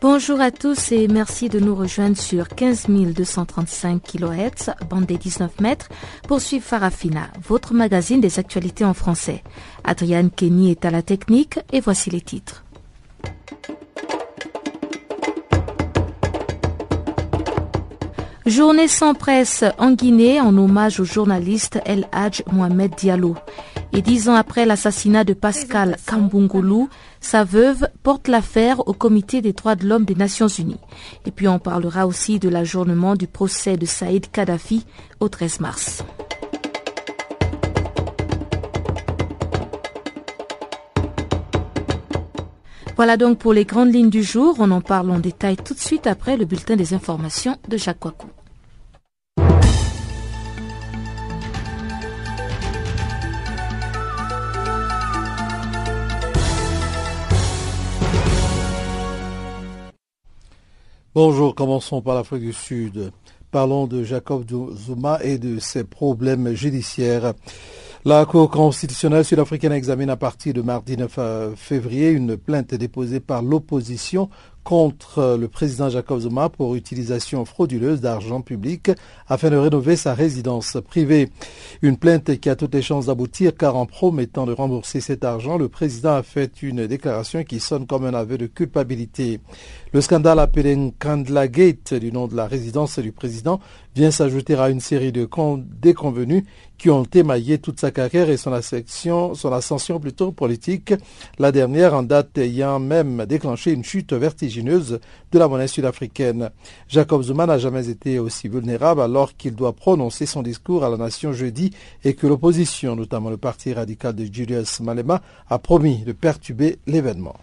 Bonjour à tous et merci de nous rejoindre sur 15 235 kHz, bande des 19 mètres, pour suivre Farafina, votre magazine des actualités en français. Adriane Kenny est à la technique et voici les titres. Journée sans presse en Guinée en hommage au journaliste El Hadj Mohamed Diallo. Et dix ans après l'assassinat de Pascal Kambungulu, sa veuve porte l'affaire au Comité des droits de l'homme des Nations Unies. Et puis on parlera aussi de l'ajournement du procès de Saïd Kadhafi au 13 mars. Voilà donc pour les grandes lignes du jour. On en parle en détail tout de suite après le bulletin des informations de Jacques Wakou. Bonjour, commençons par l'Afrique du Sud. Parlons de Jacob Zuma et de ses problèmes judiciaires. La Cour constitutionnelle sud-africaine examine à partir de mardi 9 euh, février une plainte déposée par l'opposition contre le président Jacob Zuma pour utilisation frauduleuse d'argent public afin de rénover sa résidence privée. Une plainte qui a toutes les chances d'aboutir car en promettant de rembourser cet argent, le président a fait une déclaration qui sonne comme un aveu de culpabilité. Le scandale appelé Nkandla Gate du nom de la résidence du président vient s'ajouter à une série de déconvenus qui ont émaillé toute sa carrière et son ascension, son ascension plutôt politique, la dernière en date ayant même déclenché une chute vertigineuse de la monnaie sud-africaine. Jacob Zuma n'a jamais été aussi vulnérable alors qu'il doit prononcer son discours à la nation jeudi et que l'opposition, notamment le parti radical de Julius Malema, a promis de perturber l'événement.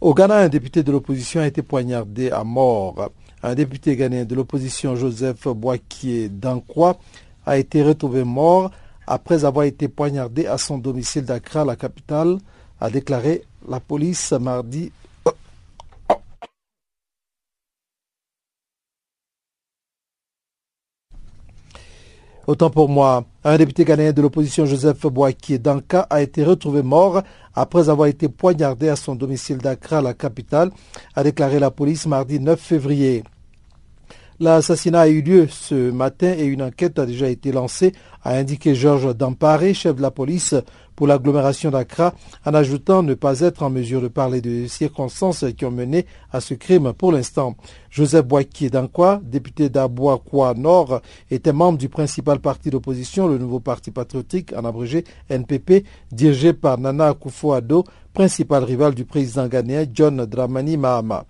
Au Ghana, un député de l'opposition a été poignardé à mort. Un député ghanéen de l'opposition, Joseph Boakier Dankwa, a été retrouvé mort après avoir été poignardé à son domicile d'Accra, la capitale, a déclaré la police mardi. Autant pour moi, un député ghanéen de l'opposition Joseph Boakier Danka a été retrouvé mort après avoir été poignardé à son domicile d'Accra, la capitale, a déclaré la police mardi 9 février. L'assassinat a eu lieu ce matin et une enquête a déjà été lancée, a indiqué Georges Damparé, chef de la police pour l'agglomération d'Accra, en ajoutant ne pas être en mesure de parler des circonstances qui ont mené à ce crime pour l'instant. Joseph Boakier Dankwa, député d'Aboakwa Nord, était membre du principal parti d'opposition, le nouveau parti patriotique, en abrégé NPP, dirigé par Nana Akufo-Addo, principal rival du président ghanéen John Dramani Mahama.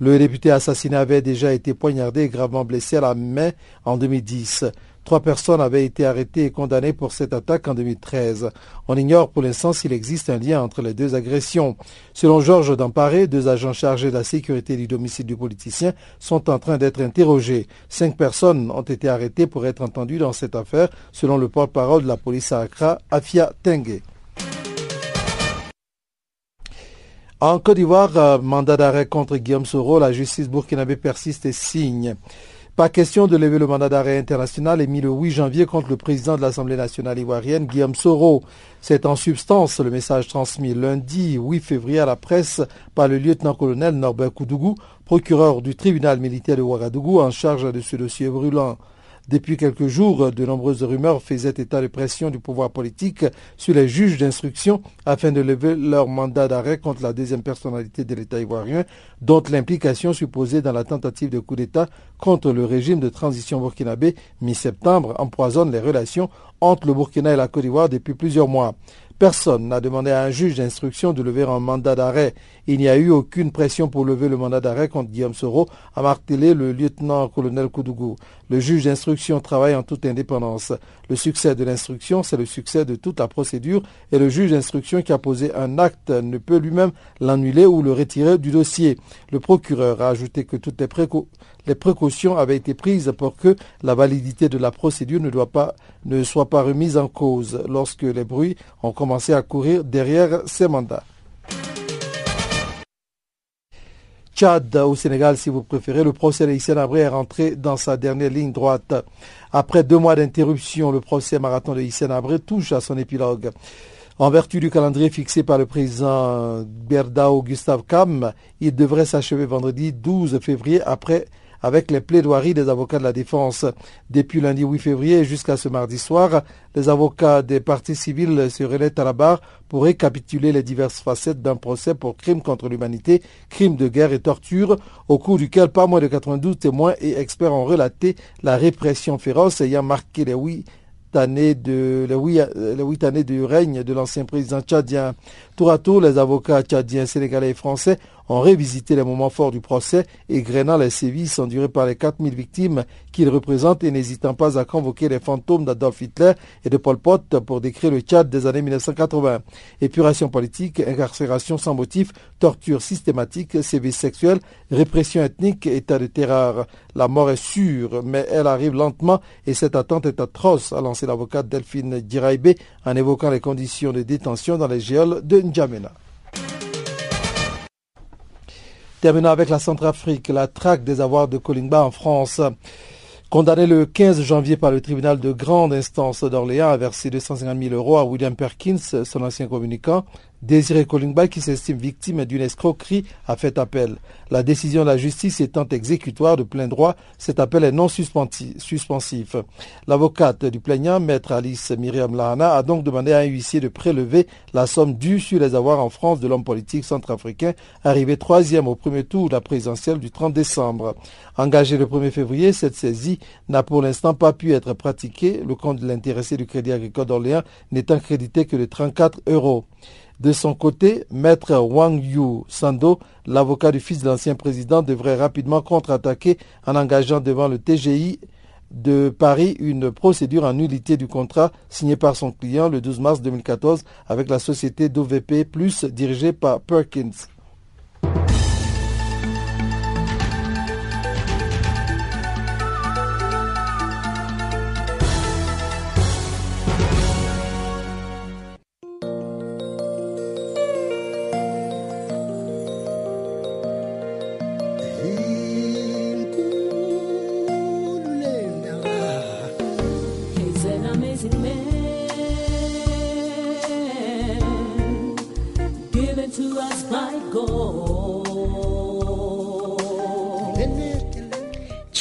Le député assassiné avait déjà été poignardé et gravement blessé à la main en 2010. Trois personnes avaient été arrêtées et condamnées pour cette attaque en 2013. On ignore pour l'instant s'il existe un lien entre les deux agressions. Selon Georges Damparé, deux agents chargés de la sécurité du domicile du politicien sont en train d'être interrogés. Cinq personnes ont été arrêtées pour être entendues dans cette affaire, selon le porte-parole de la police à Accra, Afia Tengue. En Côte d'Ivoire, euh, mandat d'arrêt contre Guillaume Soro, la justice burkinabé persiste et signe. Pas question de lever le mandat d'arrêt international émis le 8 janvier contre le président de l'Assemblée nationale ivoirienne, Guillaume Soro. C'est en substance le message transmis lundi 8 février à la presse par le lieutenant-colonel Norbert Koudougou, procureur du tribunal militaire de Ouagadougou en charge de ce dossier brûlant. Depuis quelques jours, de nombreuses rumeurs faisaient état de pression du pouvoir politique sur les juges d'instruction afin de lever leur mandat d'arrêt contre la deuxième personnalité de l'État ivoirien, dont l'implication supposée dans la tentative de coup d'État contre le régime de transition burkinabé mi-septembre empoisonne les relations entre le Burkina et la Côte d'Ivoire depuis plusieurs mois. Personne n'a demandé à un juge d'instruction de lever un mandat d'arrêt. Il n'y a eu aucune pression pour lever le mandat d'arrêt contre Guillaume Soro, a martelé le lieutenant-colonel Koudougou. Le juge d'instruction travaille en toute indépendance. Le succès de l'instruction, c'est le succès de toute la procédure et le juge d'instruction qui a posé un acte ne peut lui-même l'annuler ou le retirer du dossier. Le procureur a ajouté que toutes les, les précautions avaient été prises pour que la validité de la procédure ne, soit pas remise en cause lorsque les bruits ont commencé à courir derrière ces mandats. Tchad au Sénégal, si vous préférez. Le procès de Abré est rentré dans sa dernière ligne droite. Après deux mois d'interruption, le procès marathon de Hissène Abré touche à son épilogue. En vertu du calendrier fixé par le président Berdao Gustave Kam, il devrait s'achever vendredi 12 février après avec les plaidoiries des avocats de la défense. Depuis lundi 8 février jusqu'à ce mardi soir, les avocats des partis civils se relaient à la barre pour récapituler les diverses facettes d'un procès pour crimes contre l'humanité, crimes de guerre et torture, au cours duquel pas moins de 92 témoins et experts ont relaté la répression féroce ayant marqué les huit années de, les huit années du règne de l'ancien président tchadien. Tour à tour, les avocats tchadiens, sénégalais et français ont révisité les moments forts du procès, égrenant les sévices endurés par les 4000 victimes qu'ils représentent et n'hésitant pas à convoquer les fantômes d'Adolf Hitler et de Pol Pot pour décrire le Tchad des années 1980. Épuration politique, incarcération sans motif, torture systématique, sévices sexuels, répression ethnique, état de terreur. La mort est sûre, mais elle arrive lentement et cette attente est atroce, a lancé l'avocate Delphine Diraibé en évoquant les conditions de détention dans les géoles de N'Djamena. Terminons avec la Centrafrique, la traque des avoirs de Kolingba en France. Condamné le 15 janvier par le tribunal de grande instance d'Orléans à verser 250 000 euros à William Perkins, son ancien communicant, Désiré Kolingba, qui s'estime victime d'une escroquerie, a fait appel. La décision de la justice étant exécutoire de plein droit, cet appel est non suspensif. L'avocate du plaignant, maître Alice Myriam Lahana, a donc demandé à un huissier de prélever la somme due sur les avoirs en France de l'homme politique centrafricain, arrivé troisième au premier tour de la présidentielle du 30 décembre. Engagé le 1er février, cette saisie n'a pour l'instant pas pu être pratiquée, le compte de l'intéressé du Crédit agricole d'Orléans n'étant crédité que de 34 euros. De son côté, maître Wang Yu Sando, l'avocat du fils de l'ancien président, devrait rapidement contre-attaquer en engageant devant le TGI de Paris une procédure en nullité du contrat signé par son client le 12 mars 2014 avec la société d'OVP dirigée par Perkins.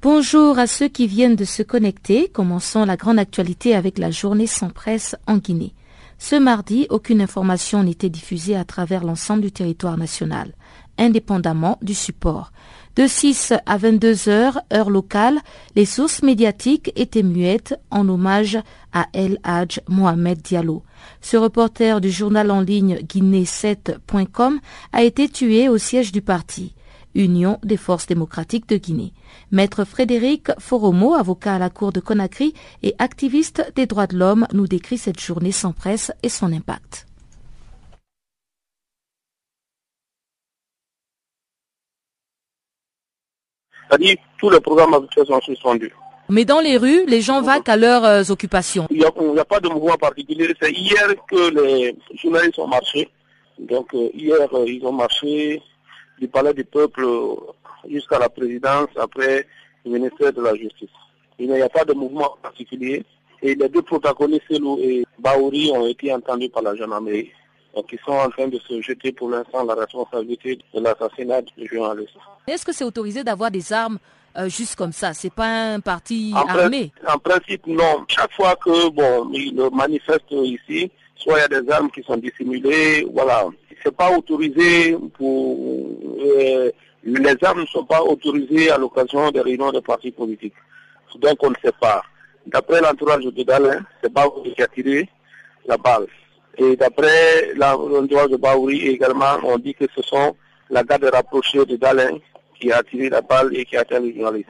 Bonjour à ceux qui viennent de se connecter. Commençons la grande actualité avec la journée sans presse en Guinée. Ce mardi, aucune information n'était diffusée à travers l'ensemble du territoire national, indépendamment du support. De 6 à 22 heures, heure locale, les sources médiatiques étaient muettes en hommage à El Hadj Mohamed Diallo. Ce reporter du journal en ligne guinée7.com a été tué au siège du parti. Union des forces démocratiques de Guinée. Maître Frédéric Foromo, avocat à la Cour de Conakry et activiste des droits de l'homme, nous décrit cette journée sans presse et son impact. C'est-à-dire, tous les programmes habituels sont suspendus. Mais dans les rues, les gens vaquent à leurs euh, occupations. Il n'y a, pas de mouvement particulier. C'est hier que les journalistes ont marché. Donc euh, hier, euh, ils ont marché du palais du peuple jusqu'à la présidence, après le ministère de la Justice. Il n'y a pas de mouvement particulier. Et les deux protagonistes, Selou et Baouri, ont été entendus par la gendarmerie. Donc ils sont en train de se jeter pour l'instant la responsabilité de l'assassinat du journaliste. Est-ce que c'est autorisé d'avoir des armes euh, juste comme ça? C'est pas un parti armé? En principe, non. Chaque fois que bon, ils manifestent ici, soit il y a des armes qui sont dissimulées, voilà. C'est pas autorisé pour euh, Les armes ne sont pas autorisées à l'occasion des réunions des partis politiques. Donc on ne sait pas. D'après l'entourage de Dalin, c'est Baouri qui a tiré la balle. Et d'après l'entourage de Baouri également, on dit que ce sont la garde rapprochée de Dalin qui a tiré la balle et qui a atteint les journalistes.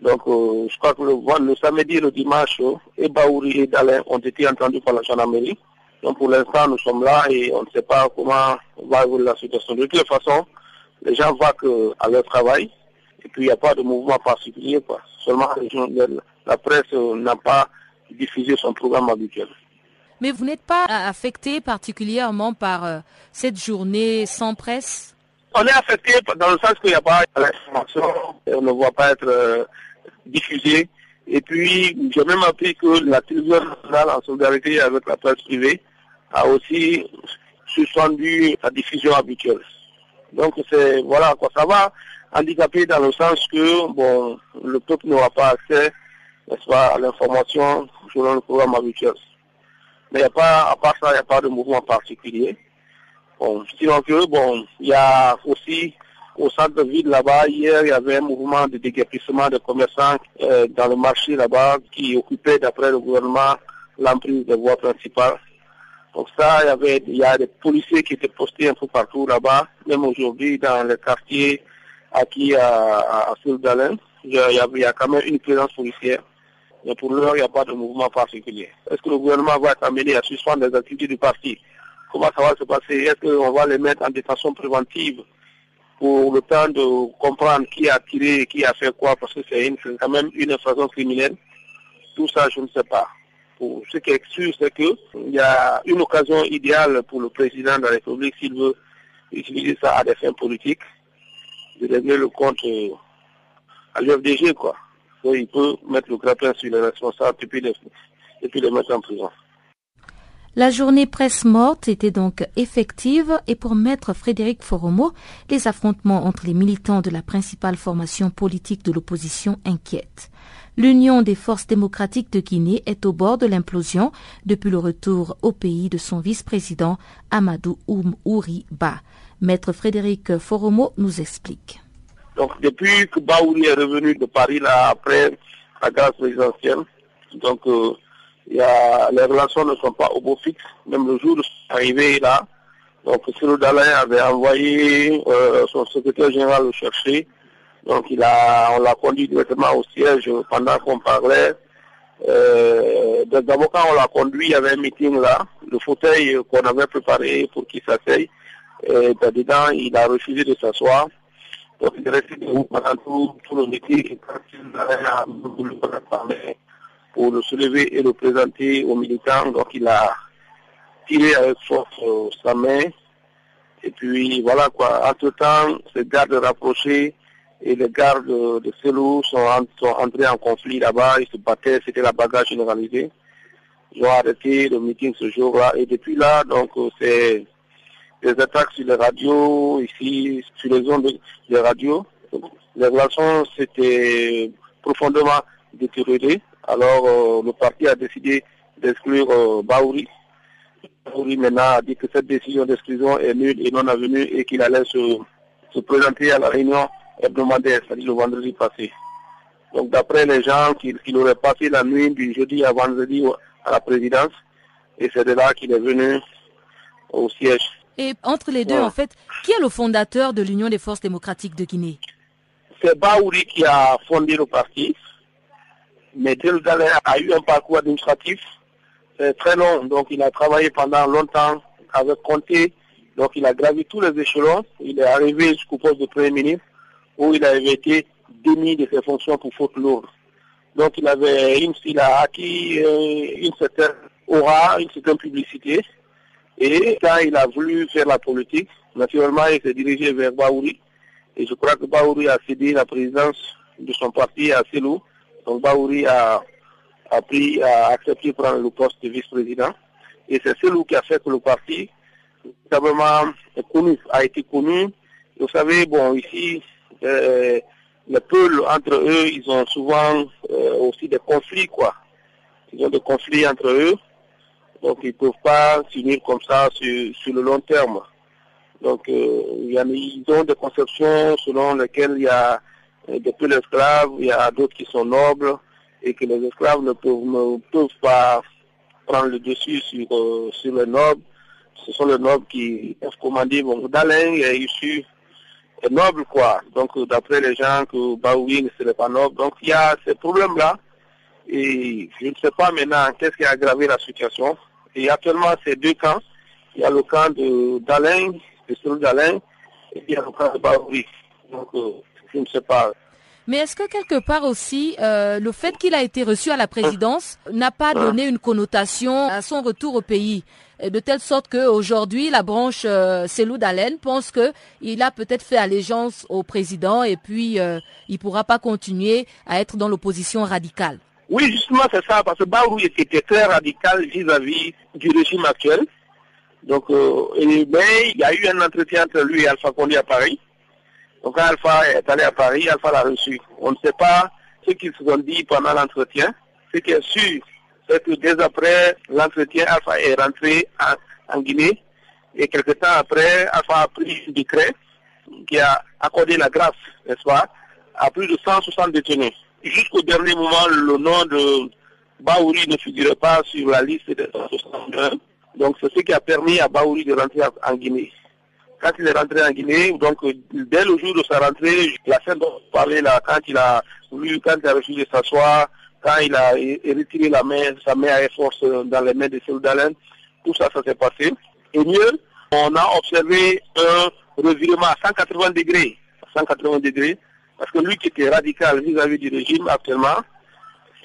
Donc euh, je crois que le, le, samedi et le dimanche, et Baouri et Dalin ont été entendus par la gendarmerie. Donc pour l'instant, nous sommes là et on ne sait pas comment va évoluer la situation. De toute façon, les gens voient qu'à leur travail, et puis il n'y a pas de mouvement particulier. Quoi. Seulement la presse n'a pas diffusé son programme habituel. Mais vous n'êtes pas affecté particulièrement par euh, cette journée sans presse? On est affecté dans le sens qu'il n'y a pas d'information, on ne voit pas être euh, diffusé. Et puis, j'ai même appris que la télévision nationale, en solidarité avec la presse privée, a aussi suspendu la diffusion habituelle. Donc, c'est, voilà, quoi, ça va handicapé dans le sens que, bon, le peuple n'aura pas accès, n'est-ce pas, à l'information selon le programme habituel. Mais y a pas, à part ça, il n'y a pas de mouvement particulier. Bon, sinon que, bon, il y a aussi au centre de ville là-bas, hier, il y avait un mouvement de déguerpissement des commerçants euh, dans le marché là-bas qui occupait, d'après le gouvernement, l'emprise des voies principales. Donc ça, il y avait, il y a des policiers qui étaient postés un peu partout là-bas, même aujourd'hui dans les quartiers acquis à, à, à il, y a, il y a quand même une présence policière. Mais pour l'heure, il n'y a pas de mouvement particulier. Est-ce que le gouvernement va être amené à suspendre les activités du parti? Comment ça va se passer? Est-ce qu'on va les mettre en détention préventive pour le temps de comprendre qui a tiré qui a fait quoi? Parce que c'est quand même une infraction criminelle. Tout ça, je ne sais pas. Ce qui est sûr, c'est qu'il y a une occasion idéale pour le président de la République s'il veut utiliser ça à des fins politiques, de régler le compte à l'UFDG, quoi. Il peut mettre le grappin sur les responsables et puis les, et puis les mettre en prison. La journée presse morte était donc effective et pour maître Frédéric Foromo, les affrontements entre les militants de la principale formation politique de l'opposition inquiètent. L'Union des forces démocratiques de Guinée est au bord de l'implosion depuis le retour au pays de son vice-président Amadou Oum Ba. Maître Frédéric Foromo nous explique. Donc depuis que Baouri est revenu de Paris là après la grâce présidentielle, donc euh, les relations ne sont pas au beau fixe. Même le jour de son arrivée là, donc Cyril Dalin avait envoyé euh, son secrétaire général le chercher. Donc il a, on l'a conduit directement au siège pendant qu'on parlait. Euh, D'abord quand on l'a conduit, il y avait un meeting là, le fauteuil qu'on avait préparé pour qu'il s'asseye. Et dedans, il a refusé de s'asseoir. Donc il est resté debout pendant tout, le meeting. Et quand il a parler, pour le soulever et le présenter aux militants. Donc il a tiré avec force euh, sa main. Et puis voilà quoi. Entre-temps, ces gardes rapprochés et les gardes de Selou sont, sont entrés en conflit là-bas. Ils se battaient, c'était la bagarre généralisée. Ils ont arrêté le meeting ce jour-là. Et depuis là, donc euh, c'est des attaques sur les radios, ici, sur les zones de radios. Les relations s'étaient profondément détériorées. Alors euh, le parti a décidé d'exclure euh, Baouri. Baouri maintenant a dit que cette décision d'exclusion est nulle et non avenue et qu'il allait se, se, présenter à la réunion hebdomadaire, c'est-à-dire le vendredi passé. Donc d'après les gens, qu'il qu aurait passé la nuit du jeudi à vendredi à la présidence et c'est de là qu'il est venu au siège. Et entre les deux, ouais. en fait, qui est le fondateur de l'Union des forces démocratiques de Guinée? C'est Baouri qui a fondé le parti mais Del a eu un parcours administratif euh, très long. Donc il a travaillé pendant longtemps avec Conté. Donc il a gravi tous les échelons. Il est arrivé jusqu'au poste de Premier ministre où il avait été démis de ses fonctions pour faute lourde. Donc il avait il a acquis euh, une certaine aura, une certaine publicité. Et quand il a voulu faire la politique, naturellement il s'est dirigé vers Baouri. Et je crois que Baouri a cédé la présidence de son parti à Selou. Donc Baouri a, a, pris, a accepté de prendre le poste de vice-président. Et c'est celui qui a fait que le parti, connu, a été connu. Vous savez, bon, ici, euh, les peuples, entre eux, ils ont souvent euh, aussi des conflits, quoi. Ils ont des conflits entre eux. Donc ils ne peuvent pas s'unir comme ça sur, le long terme. Donc, euh, ils ont des conceptions selon lesquelles il y a euh, des peu d'esclaves, il y a d'autres qui sont nobles, et que les esclaves ne peuvent, pas prendre le dessus sur, euh, sur les nobles. Ce sont les nobles qui peuvent commander. Bon, Dalin est issu noble, quoi. Donc, d'après les gens, que Baoui ne serait pas noble. Donc, il y a ces problèmes-là. Et je ne sais pas maintenant qu'est-ce qui a aggravé la situation. Et actuellement, c'est deux camps. Il y a le camp de d'Alain, de celui d'Alain, et il y a le camp de Baoui. Euh, Mais est-ce que quelque part aussi, euh, le fait qu'il a été reçu à la présidence n'a pas donné une connotation à son retour au pays de telle sorte qu'aujourd'hui, la branche euh, Selou Dalen pense qu'il a peut-être fait allégeance au président et puis euh, il ne pourra pas continuer à être dans l'opposition radicale. Oui, justement, c'est ça, parce que Baourou était très radical vis-à-vis du régime actuel. Donc, euh, mais il y a eu un entretien entre lui et Alpha Condé à Paris. Donc Alpha est allé à Paris, Alpha l'a reçu. On ne sait pas ce qu'ils se sont dit pendant l'entretien. Ce qui est sûr, c'est que dès après l'entretien, Alpha est rentré en, Guinée. Et quelque temps après, Alpha a pris un décret qui a accordé la grâce, n'est-ce pas, à plus de 160 détenus. Jusqu'au dernier moment, le nom de Baouri ne figurait pas sur la liste des 161. Donc c'est ce qui a permis à Baouri de rentrer en Guinée quand il est rentré en Guinée, donc dès le jour de sa rentrée, la scène dont on parlait là, quand il a voulu, quand il a refusé de s'asseoir, quand il a retiré la main, sa main à force dans les mains de d'Alain, tout ça, ça s'est passé. Et mieux, on a observé un revirement à 180 degrés, 180 degrés, parce que lui qui était radical vis-à-vis du régime actuellement,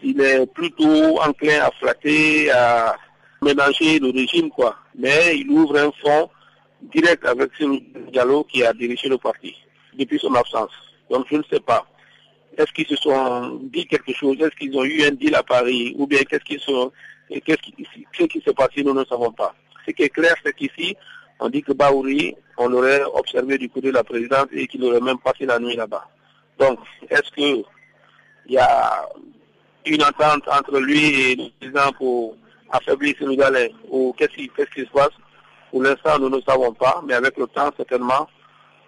il est plutôt enclin à flatter, à ménager le régime, quoi. Mais il ouvre un fond direct avec ce Diallo qui a dirigé le parti depuis son absence. Donc je ne sais pas. Est-ce qu'ils se sont dit quelque chose? Est-ce qu'ils ont eu un deal à Paris? Ou bien qu'est-ce qui qu'est-ce qui, qui s'est passé Nous ne savons pas. Ce qui est clair, c'est qu'ici, on dit que Baouri, on l'aurait observé du côté de la présidente et qu'il aurait même passé la nuit là-bas. Donc, est-ce qu'il y a une entente entre lui et le président pour affaiblir Sénégalais? Ou qu'est-ce qui, qu'est-ce qui se passe? Pour l'instant, nous ne savons pas, mais avec le temps, certainement,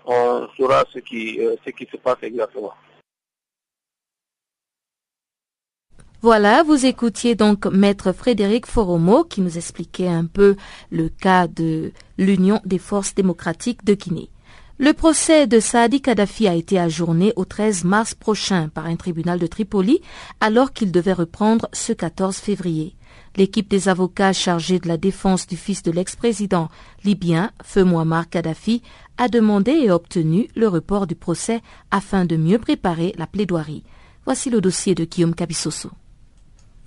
on saura ce qui, euh, ce qui se passe exactement. Voilà, vous écoutiez donc Maître Frédéric Foromo qui nous expliquait un peu le cas de l'Union des forces démocratiques de Guinée. Le procès de Saadi Kadhafi a été ajourné au 13 mars prochain par un tribunal de Tripoli alors qu'il devait reprendre ce 14 février. L'équipe des avocats chargés de la défense du fils de l'ex-président libyen, Feu Muammar Kadhafi, a demandé et obtenu le report du procès afin de mieux préparer la plaidoirie. Voici le dossier de Guillaume Cabissoso.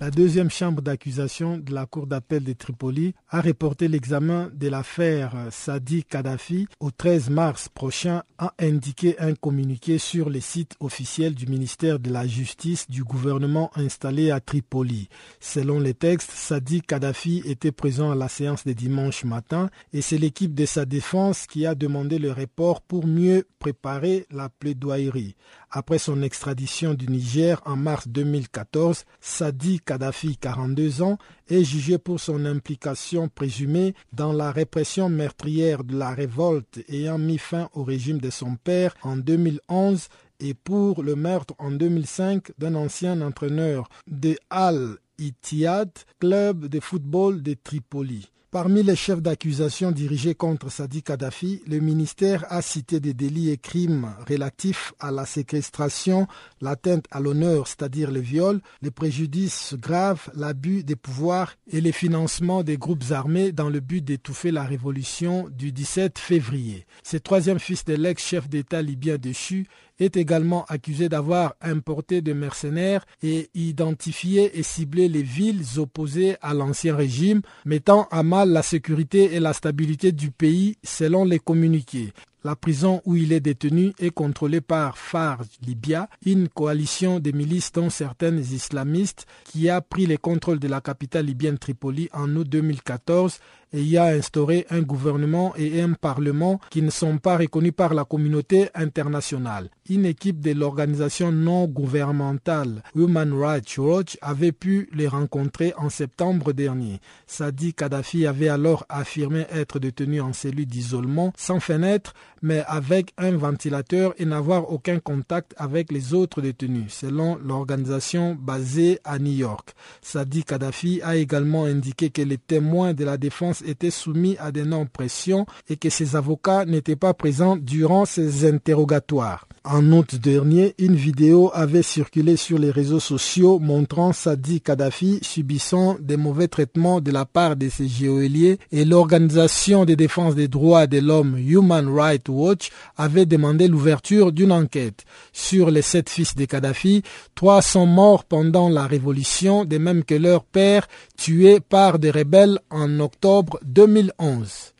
La deuxième chambre d'accusation de la Cour d'appel de Tripoli a reporté l'examen de l'affaire Sadi Kadhafi au 13 mars prochain, a indiqué un communiqué sur les sites officiels du ministère de la Justice du gouvernement installé à Tripoli. Selon les textes, Sadi Kadhafi était présent à la séance de dimanche matin et c'est l'équipe de sa défense qui a demandé le report pour mieux préparer la plaidoirie. Après son extradition du Niger en mars 2014, Sadi Kadhafi, 42 ans, est jugé pour son implication présumée dans la répression meurtrière de la révolte ayant mis fin au régime de son père en 2011 et pour le meurtre en 2005 d'un ancien entraîneur de Al Ittihad, club de football de Tripoli. Parmi les chefs d'accusation dirigés contre Sadi Kadhafi, le ministère a cité des délits et crimes relatifs à la séquestration, l'atteinte à l'honneur, c'est-à-dire le viol, les préjudices graves, l'abus des pouvoirs et le financement des groupes armés dans le but d'étouffer la révolution du 17 février. Ce troisième fils de l'ex-chef d'État libyen déchu est également accusé d'avoir importé des mercenaires et identifié et ciblé les villes opposées à l'ancien régime, mettant à mal la sécurité et la stabilité du pays selon les communiqués. La prison où il est détenu est contrôlée par Farj Libya, une coalition de milices dont certaines islamistes qui a pris les contrôles de la capitale libyenne Tripoli en août 2014 et y a instauré un gouvernement et un parlement qui ne sont pas reconnus par la communauté internationale. Une équipe de l'organisation non gouvernementale Human Rights Watch avait pu les rencontrer en septembre dernier. Sadi Kadhafi avait alors affirmé être détenu en cellule d'isolement sans fenêtre mais avec un ventilateur et n'avoir aucun contact avec les autres détenus, selon l'organisation basée à New York. Sadi Kadhafi a également indiqué que les témoins de la défense étaient soumis à des non-pressions et que ses avocats n'étaient pas présents durant ces interrogatoires. En août dernier, une vidéo avait circulé sur les réseaux sociaux montrant Sadi Kadhafi subissant des mauvais traitements de la part de ses géoliers et l'organisation de défense des droits de l'homme Human Rights Watch avait demandé l'ouverture d'une enquête. Sur les sept fils de Kadhafi, trois sont morts pendant la révolution, de même que leur père tué par des rebelles en octobre 2011.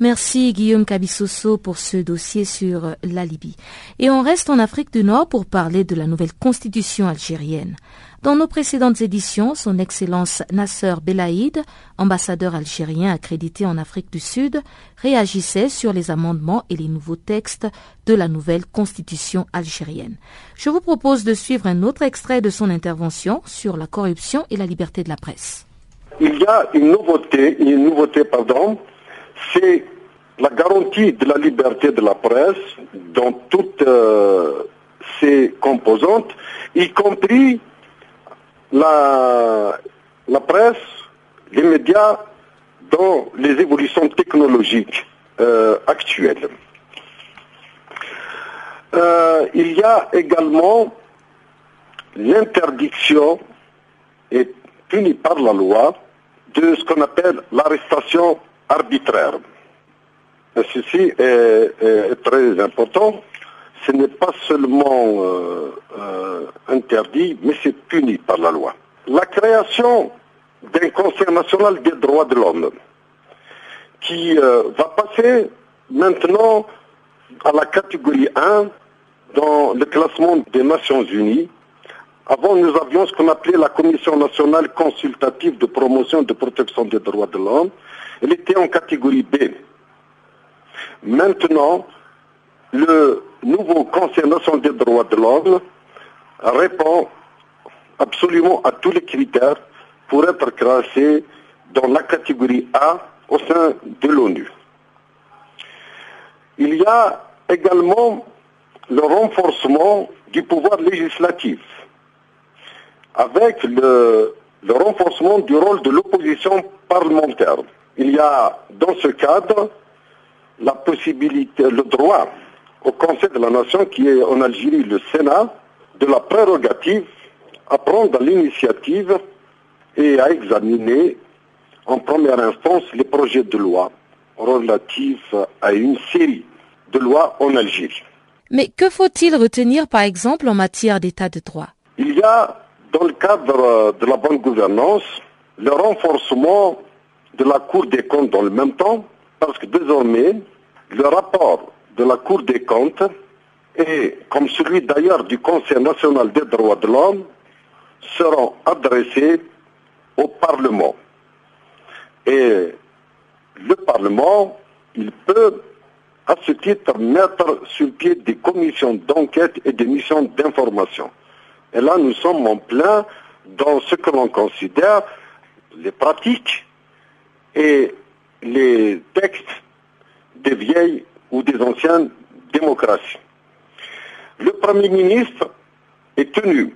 Merci Guillaume Kabissoso pour ce dossier sur la Libye. Et on reste en Afrique du Nord pour parler de la nouvelle constitution algérienne. Dans nos précédentes éditions, son Excellence Nasser Belaïd, ambassadeur algérien accrédité en Afrique du Sud, réagissait sur les amendements et les nouveaux textes de la nouvelle constitution algérienne. Je vous propose de suivre un autre extrait de son intervention sur la corruption et la liberté de la presse. Il y a une nouveauté, une nouveauté, pardon, c'est la garantie de la liberté de la presse dans toutes euh, ses composantes, y compris la, presse, les médias dans les évolutions technologiques euh, actuelles. Euh, il y a également l'interdiction, et punie par la loi, de ce qu'on appelle l'arrestation arbitraire. ceci est, très important. Ce n'est pas seulement euh, euh, interdit, mais c'est puni par la loi. La création d'un Conseil national des droits de l'homme, qui euh, va passer maintenant à la catégorie 1 dans le classement des Nations Unies. Avant, nous avions ce qu'on appelait la Commission nationale consultative de promotion et de protection des droits de l'homme. Elle était en catégorie B. Maintenant, le nouveau Conseil national des droits de l'homme répond absolument à tous les critères pour être classé dans la catégorie A au sein de l'ONU. Il y a également le renforcement du pouvoir législatif avec le, le renforcement du rôle de l'opposition parlementaire. Il y a dans ce cadre la possibilité, le droit au Conseil de la Nation, qui est en Algérie le Sénat, de la prérogative à prendre l'initiative et à examiner en première instance les projets de loi relatifs à une série de lois en Algérie. Mais que faut-il retenir par exemple en matière d'état de droit? Il y a dans le cadre de la bonne gouvernance le renforcement de la Cour des comptes dans le même temps, parce que désormais, le rapport de la Cour des comptes et comme celui d'ailleurs du Conseil national des droits de l'homme seront adressés au Parlement. Et le Parlement, il peut à ce titre mettre sur pied des commissions d'enquête et des missions d'information. Et là, nous sommes en plein dans ce que l'on considère les pratiques et les textes des vieilles ou des anciennes démocraties. Le Premier ministre est tenu,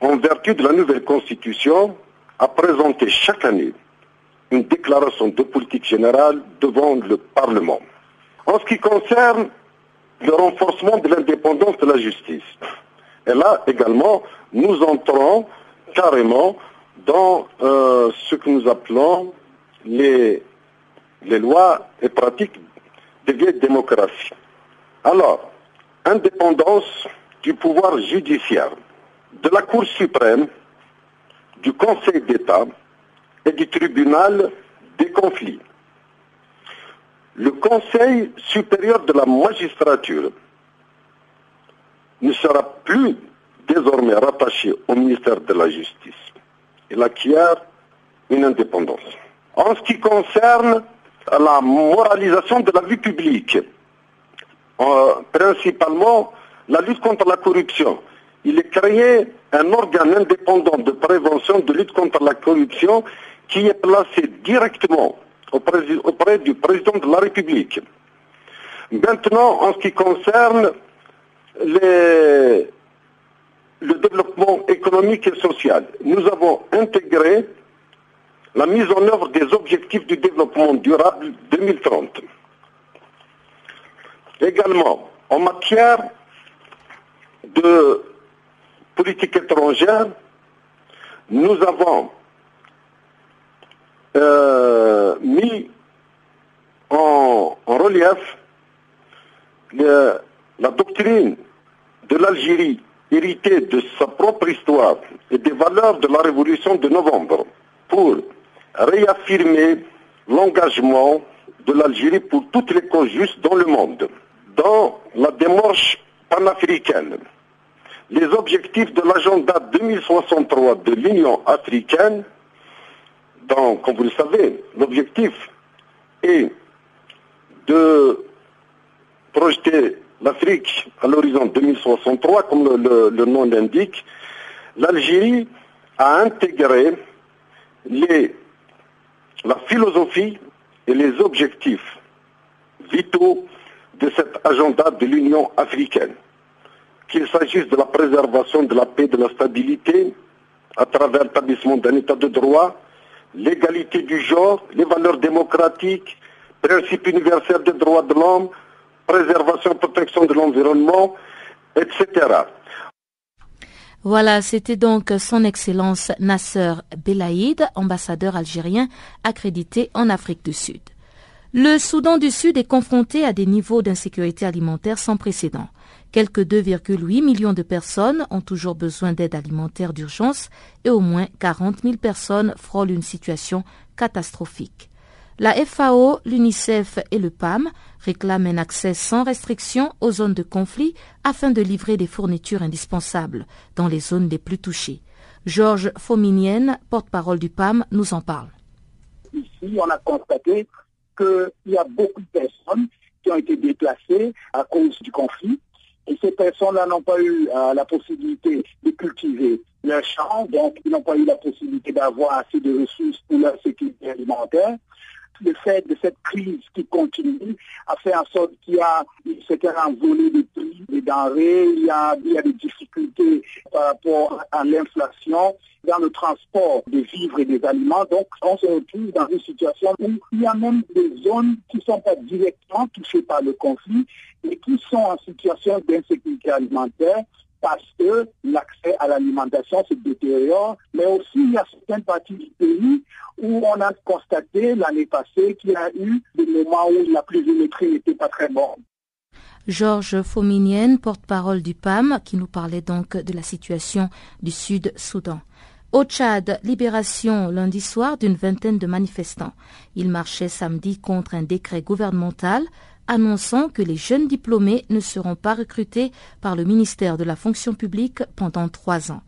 en vertu de la nouvelle Constitution, à présenter chaque année une déclaration de politique générale devant le Parlement. En ce qui concerne le renforcement de l'indépendance de la justice, et là également, nous entrons carrément dans euh, ce que nous appelons les, lois et pratiques de vieille démocratie. Alors, indépendance du pouvoir judiciaire, de la Cour suprême, du Conseil d'État et du tribunal des conflits. le Conseil supérieur de la magistrature ne sera plus désormais rattaché au ministère de la Justice. Il acquiert une indépendance. En ce qui concerne la moralisation de la vie publique, euh, principalement la lutte contre la corruption, il est créé un organe indépendant de prévention de lutte contre la corruption qui est placé directement auprès du président de la République. Maintenant, en ce qui concerne le développement économique et social, nous avons intégré la mise en œuvre des objectifs du développement durable 2030. Également, en matière de politique étrangère, nous avons euh, mis en, relief la doctrine de l'Algérie héritée de sa propre histoire et des valeurs de la révolution de novembre pour réaffirmer l'engagement de l'Algérie pour toutes les causes justes dans le monde. Dans la démarche panafricaine, les objectifs de l'agenda 2063 de l'Union africaine donc, comme vous le savez, l'objectif est de projeter l'Afrique à l'horizon 2063, comme le, nom l'indique. L'Algérie a intégré la philosophie et les objectifs vitaux de cet agenda de l'Union africaine. Qu'il s'agisse de la préservation de la paix et de la stabilité à travers l'établissement d'un état de droit, l'égalité du genre, les valeurs démocratiques, principe universel des droits de l'homme, préservation et protection de l'environnement, etc. Voilà, c'était donc son Excellence Nasser Belaïd, ambassadeur algérien accrédité en Afrique du Sud. Le Soudan du Sud est confronté à des niveaux d'insécurité alimentaire sans précédent. Quelques 2,8 millions de personnes ont toujours besoin d'aide alimentaire d'urgence et au moins 40 000 personnes frôlent une situation catastrophique. La FAO, l'UNICEF et le PAM réclament un accès sans restriction aux zones de conflit afin de livrer des fournitures indispensables dans les zones les plus touchées. Georges Fominienne, porte-parole du PAM, nous en parle. Ici, on a constaté qu'il y a beaucoup de personnes qui ont été déplacées à cause du conflit et ces personnes-là n'ont pas eu euh, la possibilité de cultiver leur champ, donc ils n'ont pas eu la possibilité d'avoir assez de ressources pour leur sécurité alimentaire. Le fait de cette crise qui continue a fait en sorte qu'il y a une certaine envolée de prix des denrées, il y a, il y a des difficultés par rapport à l'inflation dans le transport des vivres et des aliments. Donc, on se retrouve dans une situation où il y a même des zones qui ne sont pas directement touchées par le conflit et qui sont en situation d'insécurité alimentaire parce que l'accès à l'alimentation se détériore, mais aussi il y a certaines parties du pays où on a constaté l'année passée qu'il y a eu des moments où la pluviométrie n'était pas très bonne. Georges Fominienne, porte-parole du PAM, qui nous parlait donc de la situation du Sud-Soudan. Au Tchad, libération lundi soir d'une vingtaine de manifestants. Ils marchaient samedi contre un décret gouvernemental annonçant que les jeunes diplômés ne seront pas recrutés par le ministère de la fonction publique pendant trois ans.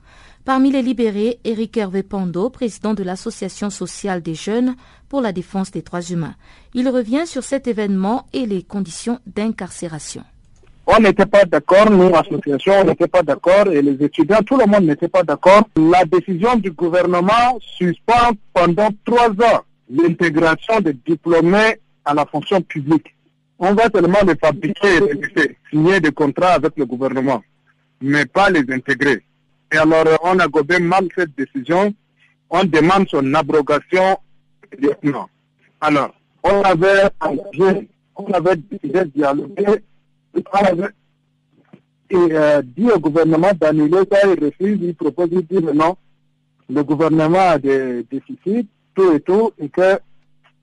Parmi les libérés, Éric Hervé Pando, président de l'Association sociale des jeunes pour la défense des droits humains. Il revient sur cet événement et les conditions d'incarcération. On n'était pas d'accord, nous, l'association, on n'était pas d'accord, et les étudiants, tout le monde n'était pas d'accord. La décision du gouvernement suspend pendant trois ans l'intégration des diplômés à la fonction publique. On va seulement les fabriquer et les signer des contrats avec le gouvernement, mais pas les intégrer. Et alors, on a gobé mal cette décision. On demande son abrogation. Alors, on avait on avait dialoguer, on avait et, euh, dit au gouvernement d'annuler ça, il refuse, il propose, il dit non, le gouvernement a des déficits, tout et tout, et que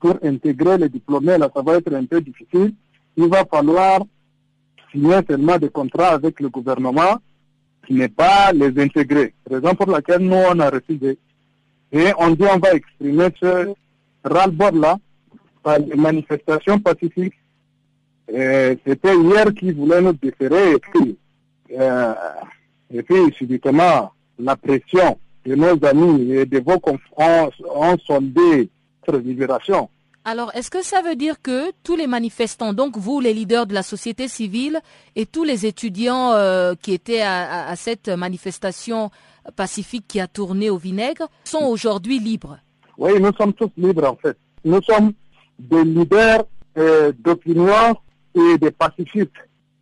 pour intégrer les diplômés, là, ça va être un peu difficile. Il va falloir signer seulement des contrats avec le gouvernement n'est pas les intégrer. Raison pour laquelle nous, on a refusé. Et on dit on va exprimer ce ras-le-bol là par les manifestations pacifiques. C'était hier qui voulait nous déférer et puis, euh, et puis subitement la pression de nos amis et de vos confrères ont sondé libération. Alors, est-ce que ça veut dire que tous les manifestants, donc vous, les leaders de la société civile et tous les étudiants euh, qui étaient à, cette manifestation pacifique qui a tourné au vinaigre, sont aujourd'hui libres? Oui, nous sommes tous libres en fait. Nous sommes des leaders euh, d'opinion et des pacifistes.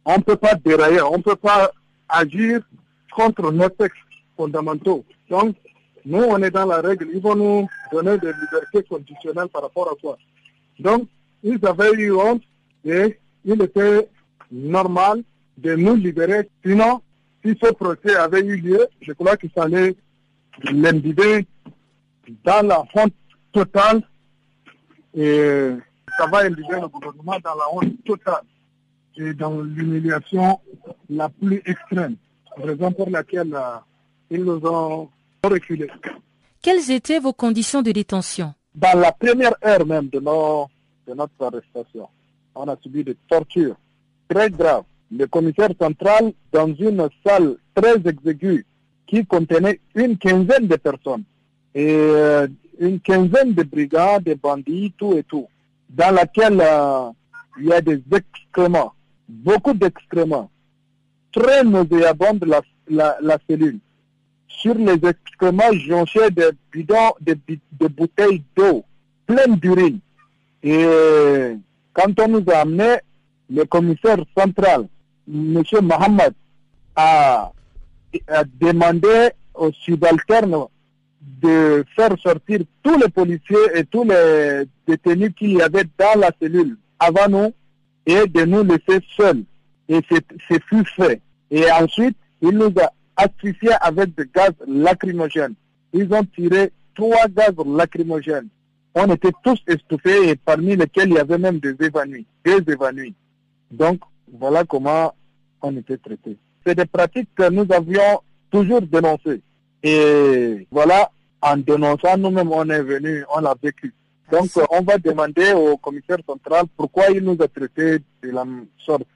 On ne peut pas dérailler, on ne peut pas agir contre nos textes fondamentaux. Donc, nous, on est dans la règle. Ils vont nous donner des libertés conditionnelles par rapport à quoi Donc, ils avaient eu honte et il était normal de nous libérer. Sinon, si ce procès avait eu lieu, je crois qu'il fallait l'imbiber dans la honte totale et ça va imbiber le gouvernement dans la honte totale et dans l'humiliation la plus extrême. Raison pour laquelle euh, ils nous ont reculé. Quelles étaient vos conditions de détention? Dans la première heure même de, de notre arrestation, on a subi des tortures très graves. Le commissaire central, dans une salle très exiguë, qui contenait une quinzaine de personnes, et euh, une quinzaine de brigades, de bandits, tout et tout, dans laquelle euh, il y a des excréments, beaucoup d'excréments, très nauséabonds la, la, la cellule sur les excréments jonchés de bidons, de, bouteilles d'eau pleines d'urine. Et quand on nous a amené, le commissaire central, M. Mohamed, a, a demandé aux subalternes de faire sortir tous les policiers et tous les détenus qu'il y avait dans la cellule avant nous et de nous laisser seuls. Et c'est fut fait. Et ensuite, il nous a asphyxiés avec des gaz lacrymogènes. Ils ont tiré trois gaz lacrymogènes. On était tous estouffés et parmi lesquels il y avait même des évanouis, des évanouis. Donc, voilà comment on était traités. C'est des pratiques que nous avions toujours dénoncées. Et voilà, en dénonçant, nous-mêmes, on est venu, on l'a vécu. Donc, on va demander au commissaire central pourquoi il nous a traités de la sorte.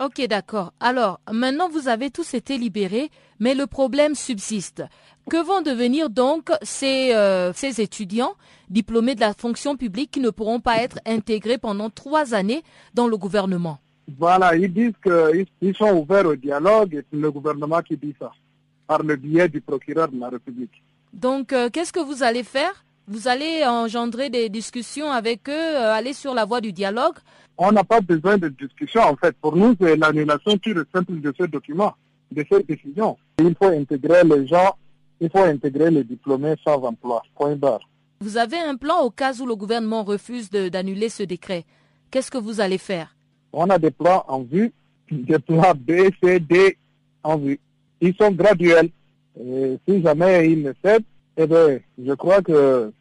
Ok, d'accord. Alors, maintenant, vous avez tous été libérés, mais le problème subsiste. Que vont devenir donc ces, euh, ces étudiants diplômés de la fonction publique qui ne pourront pas être intégrés pendant trois années dans le gouvernement? Voilà, ils disent qu'ils sont ouverts au dialogue et c'est le gouvernement qui dit ça, par le biais du procureur de la République. Donc, euh, qu'est-ce que vous allez faire? Vous allez engendrer des discussions avec eux, euh, aller sur la voie du dialogue on n'a pas besoin de discussion en fait. Pour nous, c'est l'annulation pure et simple de ce document, de cette décision. Il faut intégrer les gens, il faut intégrer les diplômés sans emploi. Point barre. Vous avez un plan au cas où le gouvernement refuse d'annuler ce décret. Qu'est-ce que vous allez faire? On a des plans en vue, des plans B, C, D en vue. Ils sont graduels. Et si jamais ils ne cèdent, eh bien, je crois que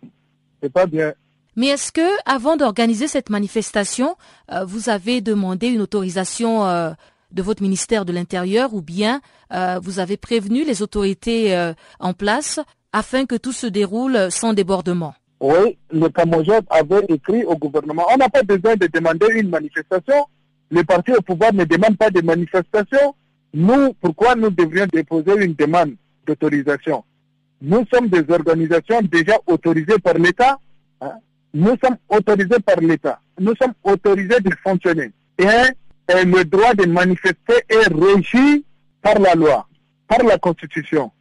c'est pas bien. Mais est-ce que, avant d'organiser cette manifestation, euh, vous avez demandé une autorisation euh, de votre ministère de l'Intérieur ou bien euh, vous avez prévenu les autorités en place afin que tout se déroule sans débordement? Oui, le Camojab avait écrit au gouvernement. On n'a pas besoin de demander une manifestation. Le parti au pouvoir ne demande pas de manifestation. Nous, pourquoi nous devrions déposer une demande d'autorisation? Nous sommes des organisations déjà autorisées par l'État. Hein nous sommes autorisés par l'État. Nous sommes autorisés de fonctionner. Et, le droit de manifester est régi par la loi, par la Constitution.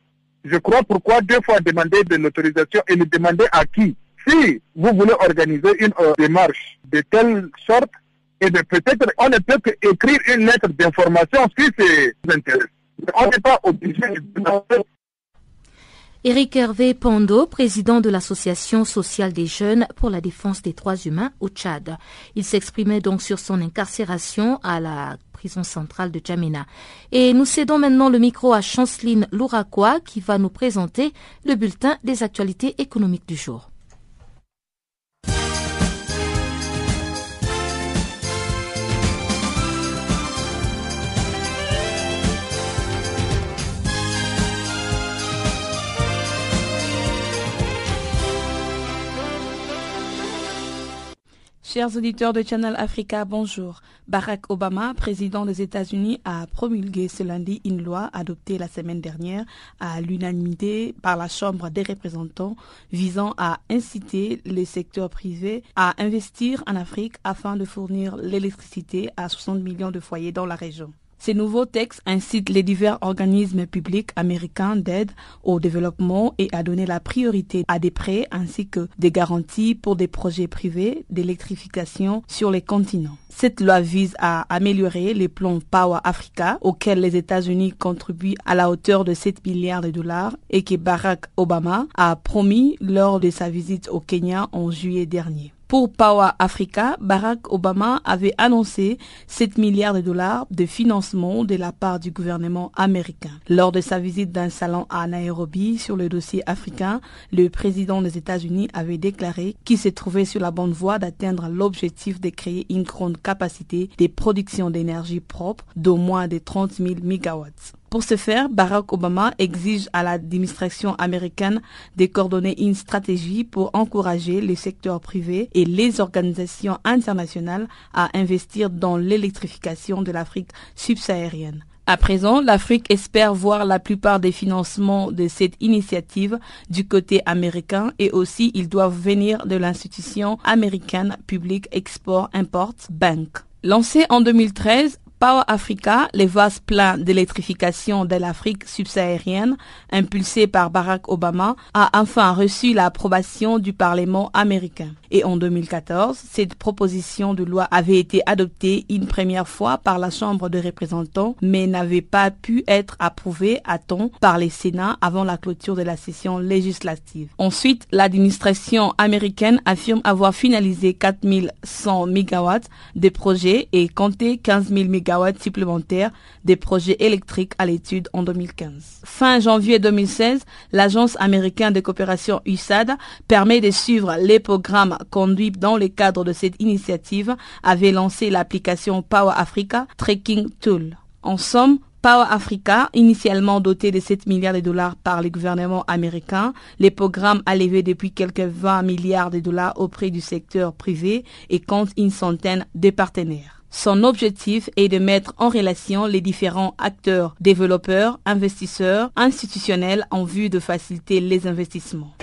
Je crois pourquoi deux fois demander de l'autorisation et le demander à qui? Si vous voulez organiser une euh, démarche de telle sorte, et eh peut-être on ne peut qu'écrire une lettre d'information si c'est intéressant. On n'est pas obligé de Éric Hervé Pando, président de l'Association sociale des jeunes pour la défense des droits humains au Tchad. Il s'exprimait donc sur son incarcération à la prison centrale de Djamena. Et nous cédons maintenant le micro à Chanceline Louraquois qui va nous présenter le bulletin des actualités économiques du jour. Chers auditeurs de Channel Africa, bonjour. Barack Obama, président des États-Unis, a promulgué ce lundi une loi adoptée la semaine dernière à l'unanimité par la Chambre des représentants visant à inciter les secteurs privés à investir en Afrique afin de fournir l'électricité à 60 millions de foyers dans la région. Ces nouveaux textes incitent les divers organismes publics américains d'aide au développement et à donner la priorité à des prêts ainsi que des garanties pour des projets privés d'électrification sur les continents. Cette loi vise à améliorer les plans Power Africa auxquels les États-Unis contribuent à la hauteur de 7 milliards de dollars et que Barack Obama a promis lors de sa visite au Kenya en juillet dernier. Pour Power Africa, Barack Obama avait annoncé 7 milliards de dollars de financement de la part du gouvernement américain. Lors de sa visite d'un salon à Nairobi sur le dossier africain, le président des États-Unis avait déclaré qu'il se trouvait sur la bonne voie d'atteindre l'objectif de créer une grande capacité de production d'énergie propre d'au moins de 30 000 mégawatts. Pour ce faire, Barack Obama exige à l'administration américaine de coordonner une stratégie pour encourager les secteurs privés et les organisations internationales à investir dans l'électrification de l'Afrique subsaharienne. À présent, l'Afrique espère voir la plupart des financements de cette initiative du côté américain et aussi ils doivent venir de l'institution américaine Public Export Import Bank. Lancée en 2013, Power Africa, les vases pleins d'électrification de l'Afrique subsaharienne, impulsé par Barack Obama, a enfin reçu l'approbation du Parlement américain. Et en 2014, cette proposition de loi avait été adoptée une première fois par la Chambre des représentants, mais n'avait pas pu être approuvée à temps par les Sénats avant la clôture de la session législative. Ensuite, l'administration américaine affirme avoir finalisé 4100 MW de projets et compté 15 000 MW supplémentaires des projets électriques à l'étude en 2015. Fin janvier 2016, l'Agence américaine de coopération USAID permet de suivre les programmes conduits dans le cadre de cette initiative, avait lancé l'application Power Africa Tracking Tool. En somme, Power Africa, initialement doté de 7 milliards de dollars par le gouvernement américain, les programmes a levé depuis quelques 20 milliards de dollars auprès du secteur privé et compte une centaine de partenaires. Son objectif est de mettre en relation les différents acteurs, développeurs, investisseurs, institutionnels en vue de faciliter les investissements.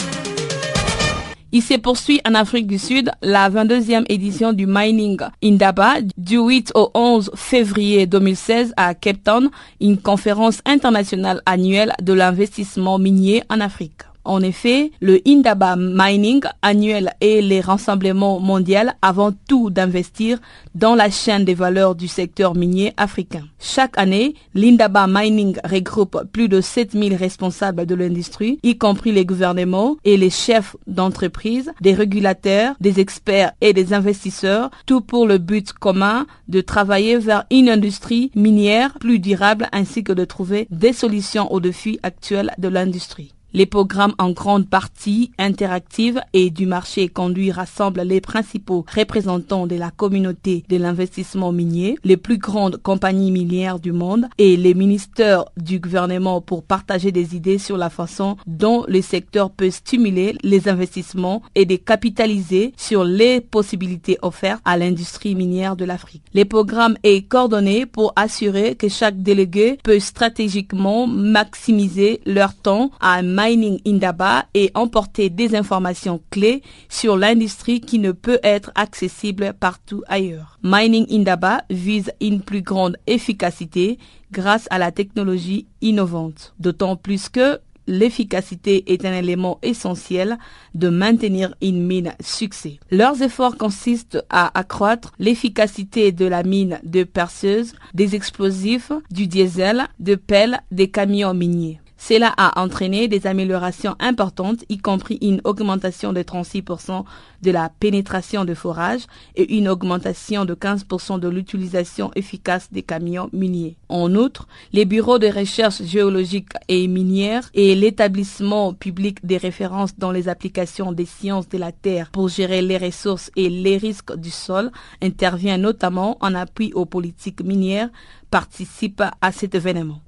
Il se poursuit en Afrique du Sud la 22e édition du Mining Indaba du 8 au 11 février 2016 à Cape Town, une conférence internationale annuelle de l'investissement minier en Afrique. En effet, le Indaba Mining annuel est les rassemblements mondial avant tout d'investir dans la chaîne des valeurs du secteur minier africain. Chaque année, l'Indaba Mining regroupe plus de 7000 responsables de l'industrie, y compris les gouvernements et les chefs d'entreprise, des régulateurs, des experts et des investisseurs, tout pour le but commun de travailler vers une industrie minière plus durable ainsi que de trouver des solutions aux défis actuels de l'industrie. Les programmes en grande partie interactifs et du marché conduit rassemblent les principaux représentants de la communauté de l'investissement minier, les plus grandes compagnies minières du monde et les ministères du gouvernement pour partager des idées sur la façon dont le secteur peut stimuler les investissements et de capitaliser sur les possibilités offertes à l'industrie minière de l'Afrique. Les programmes est coordonné pour assurer que chaque délégué peut stratégiquement maximiser leur temps à un Mining Indaba et emporter des informations clés sur l'industrie qui ne peut être accessible partout ailleurs. Mining Indaba vise une plus grande efficacité grâce à la technologie innovante, d'autant plus que l'efficacité est un élément essentiel de maintenir une mine succès. Leurs efforts consistent à accroître l'efficacité de la mine de perceuse, des explosifs, du diesel, de pelles, des camions miniers. Cela a entraîné des améliorations importantes, y compris une augmentation de 36% de la pénétration de forage et une augmentation de 15% de l'utilisation efficace des camions miniers. En outre, les bureaux de recherche géologique et minière et l'établissement public des références dans les applications des sciences de la Terre pour gérer les ressources et les risques du sol intervient notamment en appui aux politiques minières participent à cet événement.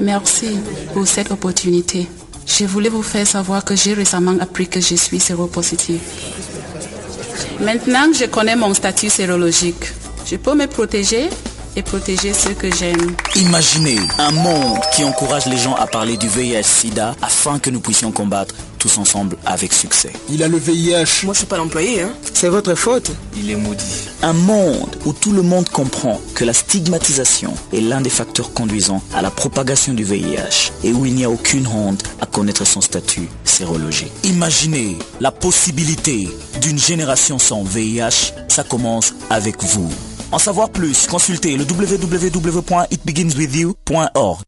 Merci pour cette opportunité. Je voulais vous faire savoir que j'ai récemment appris que je suis séropositive. Maintenant que je connais mon statut sérologique, je peux me protéger? Et protéger ceux que j'aime. Imaginez un monde qui encourage les gens à parler du VIH-Sida afin que nous puissions combattre tous ensemble avec succès. Il a le VIH. Moi, je suis pas l'employé, hein. C'est votre faute. Il est maudit. Un monde où tout le monde comprend que la stigmatisation est l'un des facteurs conduisant à la propagation du VIH et où il n'y a aucune honte à connaître son statut sérologique. Imaginez la possibilité d'une génération sans VIH. Ça commence avec vous. En savoir plus, consultez le www.itbeginswithyou.org.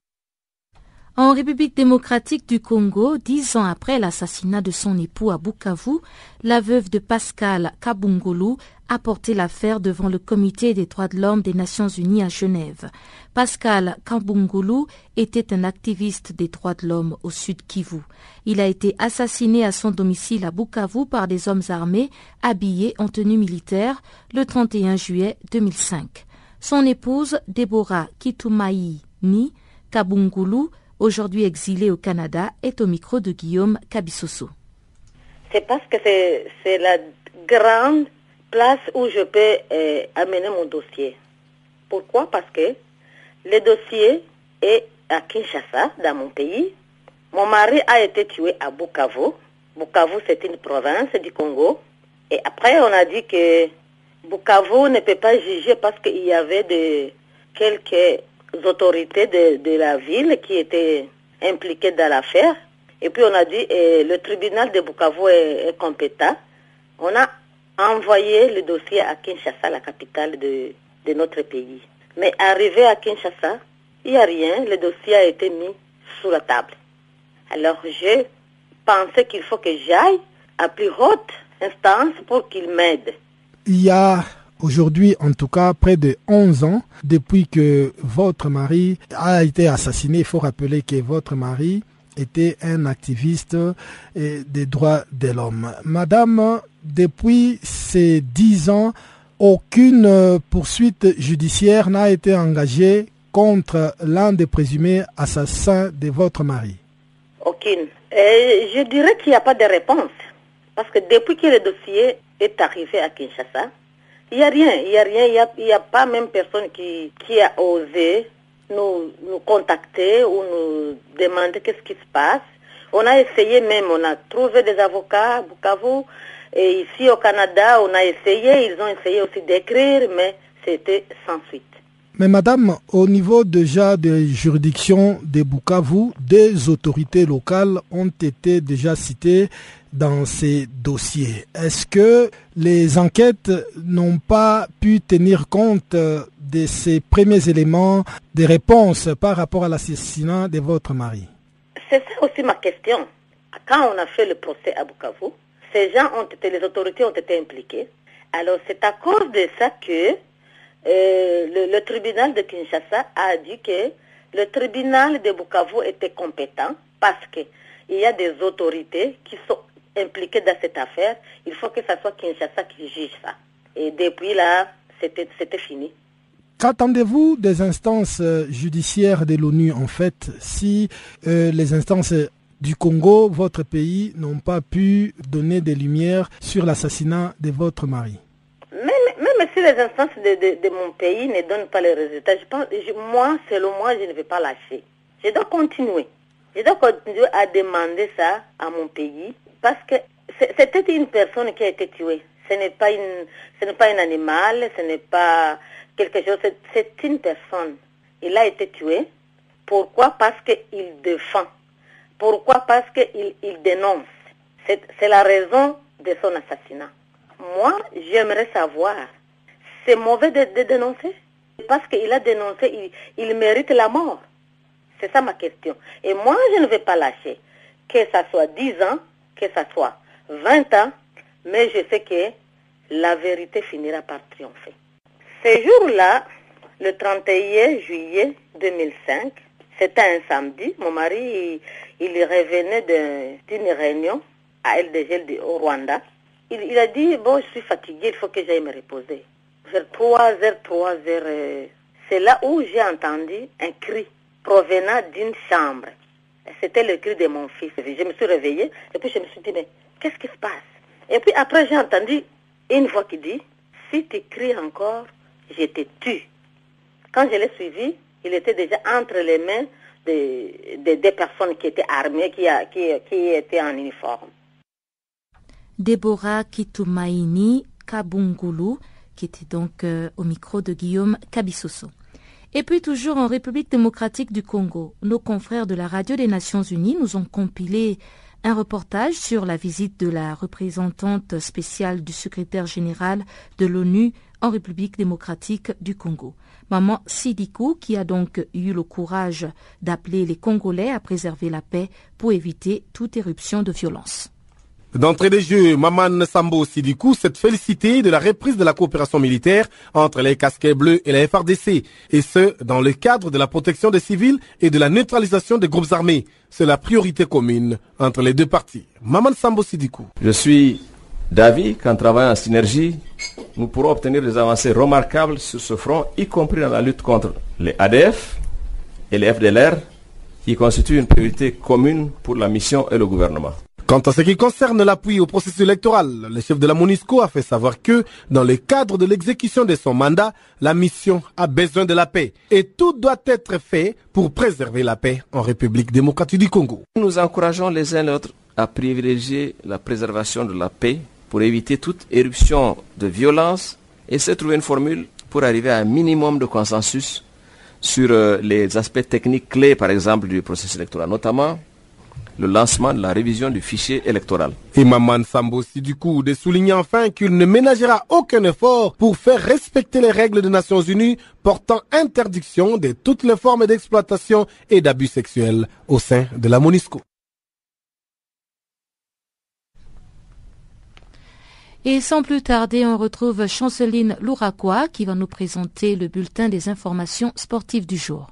En République démocratique du Congo, dix ans après l'assassinat de son époux à Bukavu, la veuve de Pascal Kabungulu a porté l'affaire devant le Comité des droits de l'homme des Nations Unies à Genève. Pascal Kabungulu était un activiste des droits de l'homme au sud Kivu. Il a été assassiné à son domicile à Bukavu par des hommes armés habillés en tenue militaire le 31 juillet 2005. Son épouse, Deborah Kitumayi Ni Kabungulu, aujourd'hui exilée au Canada, est au micro de Guillaume Kabisoso. C'est parce que c'est la grande place où je peux euh, amener mon dossier. Pourquoi? Parce que le dossier est à Kinshasa, dans mon pays. Mon mari a été tué à Bukavu. Bukavu, c'est une province du Congo. Et après, on a dit que Bukavu ne peut pas juger parce qu'il y avait de, quelques autorités de, la ville qui étaient impliquées dans l'affaire. Et puis on a dit eh, le tribunal de Bukavu est, est, compétent. On a envoyé le dossier à Kinshasa, la capitale de, de notre pays. Mais arrivé à Kinshasa, il n'y a rien. Le dossier a été mis sous la table. Alors je pensais qu'il faut que j'aille à plus haute instance pour qu'il m'aide. Il y a aujourd'hui, en tout cas, près de 11 ans depuis que votre mari a été assassiné. Il faut rappeler que votre mari était un activiste des droits de l'homme. Madame, depuis ces 10 ans, aucune poursuite judiciaire n'a été engagée contre l'un des présumés assassins de votre mari. Aucune. Je dirais qu'il n'y a pas de réponse. Parce que depuis que le dossier est arrivé à Kinshasa, il n'y a rien, il n'y a rien, il n'y a, a, pas même personne qui, qui a osé nous, nous contacter ou nous demander qu'est-ce qui se passe. On a essayé même, on a trouvé des avocats à Bukavu, et ici au Canada, on a essayé, ils ont essayé aussi d'écrire, mais c'était sans suite. Mais madame, au niveau déjà des juridictions de Bukavu, des autorités locales ont été déjà citées dans ces dossiers. Est-ce que les enquêtes n'ont pas pu tenir compte de ces premiers éléments de réponse par rapport à l'assassinat de votre mari C'est ça aussi ma question. Quand on a fait le procès à Bukavu, ces gens ont été, les autorités ont été impliquées. Alors c'est à cause de ça que euh, le, le, tribunal de Kinshasa a dit que le tribunal de Bukavu était compétent parce qu'il y a des autorités qui sont impliquées dans cette affaire. Il faut que ce soit Kinshasa qui juge ça. Et depuis là, c'était fini. Qu'attendez-vous des instances judiciaires de l'ONU en fait si euh, les instances du Congo, votre pays, n'ont pas pu donner des lumières sur l'assassinat de votre mari? Même si les instances de, de, de, mon pays ne donnent pas les résultats, je pense, je, moi, selon moi, je ne vais pas lâcher. Je dois continuer. Je dois continuer à demander ça à mon pays parce que c'était une personne qui a été tuée. Ce n'est pas une, ce n'est pas un animal, ce n'est pas quelque chose. C'est une personne. Il a été tué. Pourquoi? Parce qu'il défend. Pourquoi? Parce qu'il il dénonce. C'est la raison de son assassinat. Moi, j'aimerais savoir c'est mauvais de, dénoncer? Parce qu'il a dénoncé, il, il, mérite la mort. C'est ça ma question. Et moi, je ne vais pas lâcher. Que ça soit 10 ans, que ça soit 20 ans, mais je sais que la vérité finira par triompher. Ce jour-là, le 31 juillet 2005, c'était un samedi, mon mari, il, revenait d'une réunion à LDG au Rwanda. Il, il a dit, bon, je suis fatigué, il faut que j'aille me reposer vers 3 heures, 3 heures, c'est là où j'ai entendu un cri. provenant d'une chambre. C'était le cri de mon fils. Je me suis réveillée et puis je me suis dit, mais qu'est-ce qui se passe? Et puis après, j'ai entendu une voix qui dit, si tu cries encore, je te tue. Quand je l'ai suivi, il était déjà entre les mains des, des, personnes qui étaient armées, qui, qui, étaient en uniforme. Déborah Kitumaini Kabungulu, qui était donc euh, au micro de Guillaume Kabisoso. Et puis toujours en République démocratique du Congo, nos confrères de la Radio des Nations Unies nous ont compilé un reportage sur la visite de la représentante spéciale du secrétaire général de l'ONU en République démocratique du Congo. Maman Sidikou, qui a donc eu le courage d'appeler les Congolais à préserver la paix pour éviter toute éruption de violence. D'entrée des jeux, Maman Sambo Sidikou s'est félicité de la reprise de la coopération militaire entre les casquets bleus et la FRDC, et ce, dans le cadre de la protection des civils et de la neutralisation des groupes armés. C'est la priorité commune entre les deux parties. Maman Sambo Sidikou. Je suis d'avis qu'en travaillant en synergie, nous pourrons obtenir des avancées remarquables sur ce front, y compris dans la lutte contre les ADF et les FDLR, qui constituent une priorité commune pour la mission et le gouvernement. Quant à ce qui concerne l'appui au processus électoral, le chef de la MONUSCO a fait savoir que, dans le cadre de l'exécution de son mandat, la mission a besoin de la paix et tout doit être fait pour préserver la paix en République démocratique du Congo. Nous encourageons les uns et les autres à privilégier la préservation de la paix pour éviter toute éruption de violence et se trouver une formule pour arriver à un minimum de consensus sur euh, les aspects techniques clés, par exemple, du processus électoral, notamment le lancement de la révision du fichier électoral. Imam Sambo coup de souligner enfin qu'il ne ménagera aucun effort pour faire respecter les règles des Nations Unies portant interdiction de toutes les formes d'exploitation et d'abus sexuels au sein de la MONUSCO. Et sans plus tarder, on retrouve Chanceline Louraquois qui va nous présenter le bulletin des informations sportives du jour.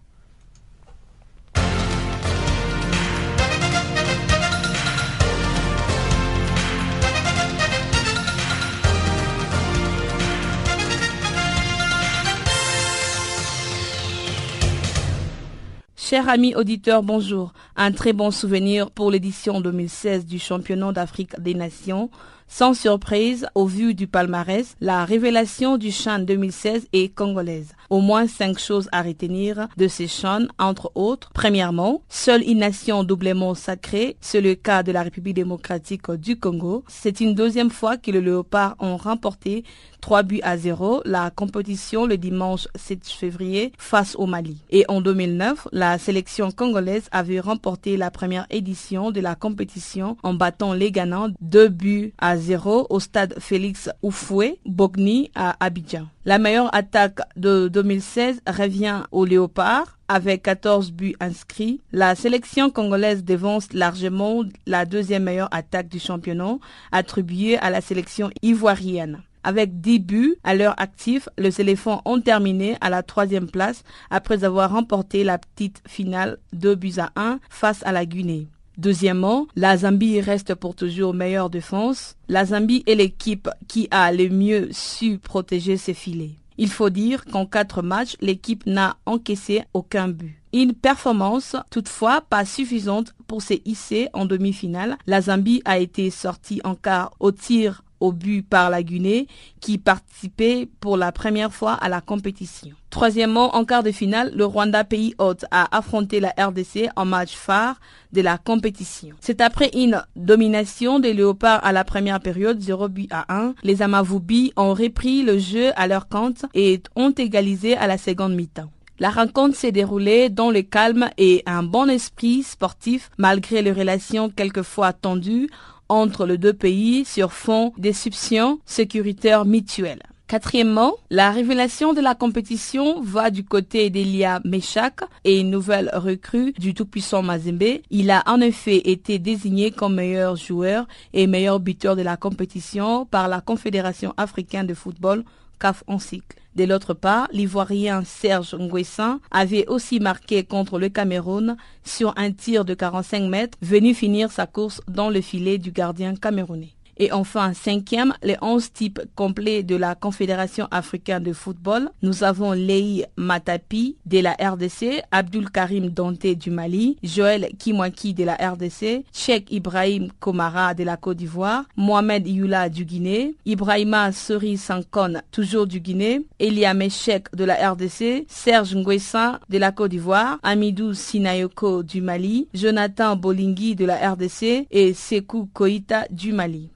Chers amis auditeurs, bonjour. Un très bon souvenir pour l'édition 2016 du championnat d'Afrique des Nations. Sans surprise, au vu du palmarès, la révélation du chant 2016 est congolaise. Au moins cinq choses à retenir de ces chants, entre autres. Premièrement, seule une nation doublement sacrée, c'est le cas de la République démocratique du Congo. C'est une deuxième fois que les Léopards ont remporté 3 buts à 0 la compétition le dimanche 7 février face au Mali. Et en 2009, la sélection congolaise avait remporté la première édition de la compétition en battant les Ghanans 2 buts à 0 au stade Félix Oufoué, Bogni à Abidjan. La meilleure attaque de 2016 revient au Léopard avec 14 buts inscrits. La sélection congolaise dévance largement la deuxième meilleure attaque du championnat attribuée à la sélection ivoirienne. Avec 10 buts à leur actif, les éléphants ont terminé à la troisième place après avoir remporté la petite finale 2 buts à 1 face à la Guinée. Deuxièmement, la Zambie reste pour toujours meilleure défense. La Zambie est l'équipe qui a le mieux su protéger ses filets. Il faut dire qu'en quatre matchs, l'équipe n'a encaissé aucun but. Une performance toutefois pas suffisante pour se hisser en demi-finale. La Zambie a été sortie en quart au tir au but par la Guinée qui participait pour la première fois à la compétition. Troisièmement, en quart de finale, le Rwanda, pays hôte, a affronté la RDC en match phare de la compétition. C'est après une domination des Léopards à la première période, 0 but à 1. Les Amavoubi ont repris le jeu à leur compte et ont égalisé à la seconde mi-temps. La rencontre s'est déroulée dans le calme et un bon esprit sportif malgré les relations quelquefois tendues entre les deux pays sur fond d'exceptions sécuritaires mutuelles. Quatrièmement, la révélation de la compétition va du côté d'Elia Meshak et une nouvelle recrue du tout-puissant Mazembe. Il a en effet été désigné comme meilleur joueur et meilleur buteur de la compétition par la Confédération africaine de football CAF en cycle. De l'autre part, l'Ivoirien Serge Nguessin avait aussi marqué contre le Cameroun sur un tir de 45 mètres, venu finir sa course dans le filet du gardien camerounais. Et enfin, cinquième, les 11 types complets de la Confédération africaine de football. Nous avons Lei Matapi de la RDC, Abdul Karim Dante du Mali, Joël Kimwaki de la RDC, Cheikh Ibrahim Komara de la Côte d'Ivoire, Mohamed Yula du Guinée, Ibrahima Sori Sankon, toujours du Guinée, Elia Meshek de la RDC, Serge Nguessa de la Côte d'Ivoire, Amidou Sinayoko du Mali, Jonathan Bolingui de la RDC et Sekou Koïta du Mali.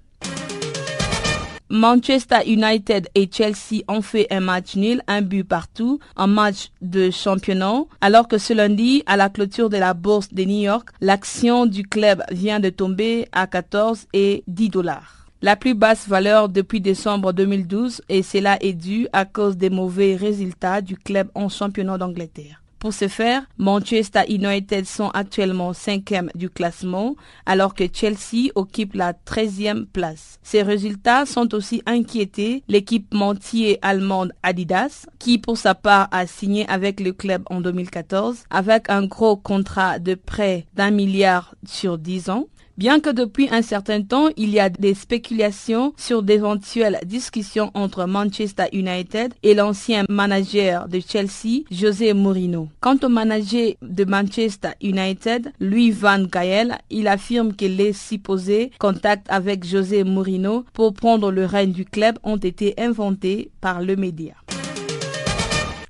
Manchester United et Chelsea ont fait un match nul, un but partout, un match de championnat, alors que ce lundi, à la clôture de la bourse de New York, l'action du club vient de tomber à 14 et 10 dollars. La plus basse valeur depuis décembre 2012 et cela est dû à cause des mauvais résultats du club en championnat d'Angleterre. Pour ce faire, Manchester United sont actuellement cinquième du classement, alors que Chelsea occupe la 13e place. Ces résultats sont aussi inquiétés l'équipementier allemande Adidas, qui pour sa part a signé avec le club en 2014 avec un gros contrat de prêt d'un milliard sur 10 ans. Bien que depuis un certain temps, il y a des spéculations sur d'éventuelles discussions entre Manchester United et l'ancien manager de Chelsea, José Mourinho. Quant au manager de Manchester United, Louis Van Gael, il affirme que les supposés contacts avec José Mourinho pour prendre le règne du club ont été inventés par le média.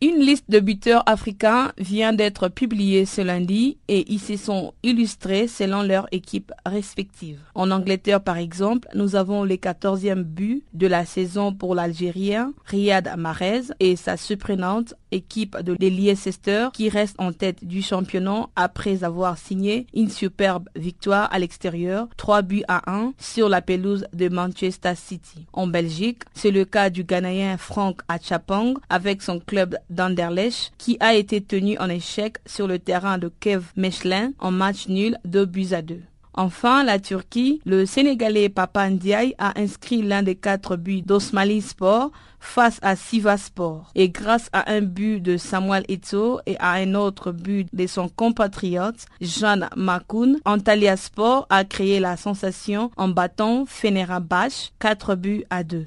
Une liste de buteurs africains vient d'être publiée ce lundi et ils se sont illustrés selon leur équipe respective. En Angleterre, par exemple, nous avons le 14e but de la saison pour l'Algérien Riyad Mahrez et sa surprenante équipe de Leicester qui reste en tête du championnat après avoir signé une superbe victoire à l'extérieur, 3 buts à 1 sur la pelouse de Manchester City. En Belgique, c'est le cas du Ghanéen Frank Achapang avec son club d'Anderlecht qui a été tenu en échec sur le terrain de Kev Mechelin en match nul 2 buts à 2. Enfin, la Turquie, le Sénégalais Papa Ndiaye a inscrit l'un des quatre buts d'Osmali Sport face à Sivaspor. Et grâce à un but de Samuel Eto'o et à un autre but de son compatriote Jean Makoun, Antalya Sport a créé la sensation en battant Fenerbahçe 4 buts à 2.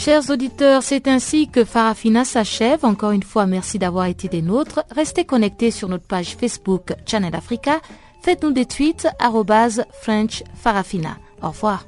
Chers auditeurs, c'est ainsi que Farafina s'achève. Encore une fois, merci d'avoir été des nôtres. Restez connectés sur notre page Facebook Channel Africa. Faites-nous des tweets, French Farafina. Au revoir.